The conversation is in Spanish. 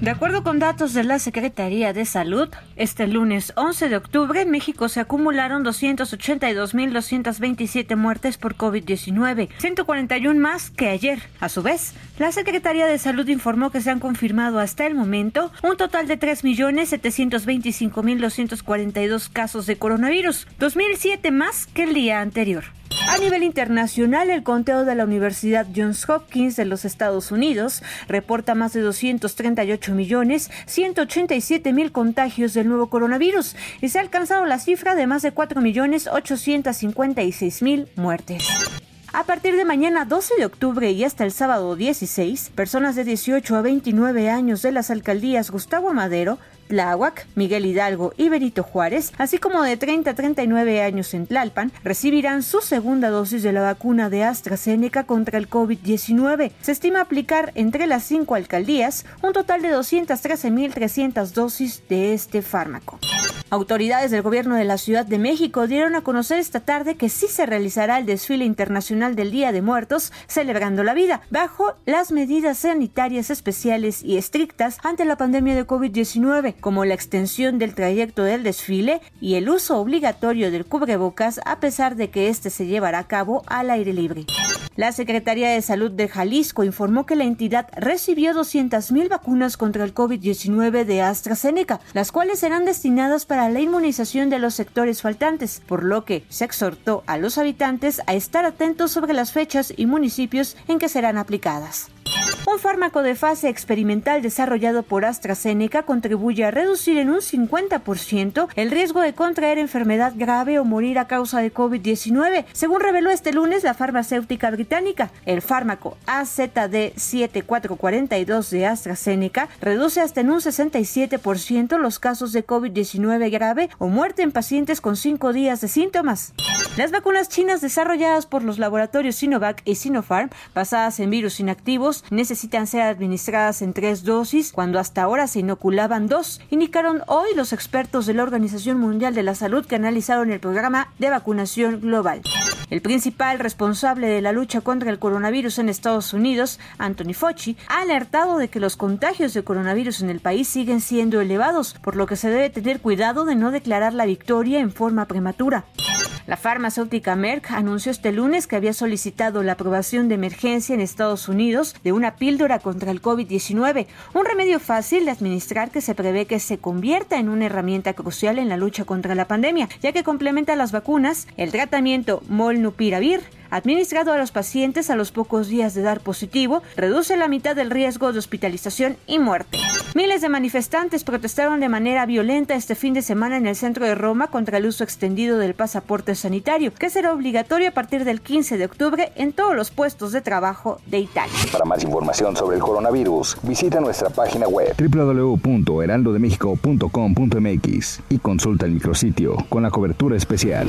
De acuerdo con datos de la Secretaría de Salud, este lunes 11 de octubre en México se acumularon 282.227 muertes por COVID-19, 141 más que ayer. A su vez, la Secretaría de Salud informó que se han confirmado hasta el momento un total de 3.725.242 casos de coronavirus, 2.007 más que el día anterior. A nivel internacional, el conteo de la Universidad Johns Hopkins de los Estados Unidos reporta más de 238 millones 187 mil contagios del nuevo coronavirus y se ha alcanzado la cifra de más de 4 millones 856 mil muertes. A partir de mañana 12 de octubre y hasta el sábado 16, personas de 18 a 29 años de las alcaldías Gustavo Madero, Tláhuac, Miguel Hidalgo y Benito Juárez, así como de 30 a 39 años en Tlalpan, recibirán su segunda dosis de la vacuna de AstraZeneca contra el COVID-19. Se estima aplicar entre las cinco alcaldías un total de 213.300 dosis de este fármaco. Autoridades del gobierno de la Ciudad de México dieron a conocer esta tarde que sí se realizará el desfile internacional del Día de Muertos, celebrando la vida, bajo las medidas sanitarias especiales y estrictas ante la pandemia de COVID-19, como la extensión del trayecto del desfile y el uso obligatorio del cubrebocas a pesar de que este se llevará a cabo al aire libre. La Secretaría de Salud de Jalisco informó que la entidad recibió 200.000 vacunas contra el COVID-19 de AstraZeneca, las cuales serán destinadas para la inmunización de los sectores faltantes, por lo que se exhortó a los habitantes a estar atentos sobre las fechas y municipios en que serán aplicadas. Un fármaco de fase experimental desarrollado por AstraZeneca contribuye a reducir en un 50% el riesgo de contraer enfermedad grave o morir a causa de COVID-19, según reveló este lunes la farmacéutica británica. El fármaco AZD7442 de AstraZeneca reduce hasta en un 67% los casos de COVID-19 grave o muerte en pacientes con 5 días de síntomas. Las vacunas chinas desarrolladas por los laboratorios Sinovac y Sinopharm, basadas en virus inactivos, necesitan ser administradas en tres dosis cuando hasta ahora se inoculaban dos, indicaron hoy los expertos de la Organización Mundial de la Salud que analizaron el programa de vacunación global. El principal responsable de la lucha contra el coronavirus en Estados Unidos, Anthony Fauci, ha alertado de que los contagios de coronavirus en el país siguen siendo elevados, por lo que se debe tener cuidado de no declarar la victoria en forma prematura. La farmacéutica Merck anunció este lunes que había solicitado la aprobación de emergencia en Estados Unidos de una píldora contra el COVID-19, un remedio fácil de administrar que se prevé que se convierta en una herramienta crucial en la lucha contra la pandemia, ya que complementa las vacunas, el tratamiento Molnupiravir, administrado a los pacientes a los pocos días de dar positivo, reduce la mitad del riesgo de hospitalización y muerte. Miles de manifestantes protestaron de manera violenta este fin de semana en el centro de Roma contra el uso extendido del pasaporte sanitario, que será obligatorio a partir del 15 de octubre en todos los puestos de trabajo de Italia. Para más información sobre el coronavirus, visita nuestra página web www.heraldodemexico.com.mx y consulta el micrositio con la cobertura especial.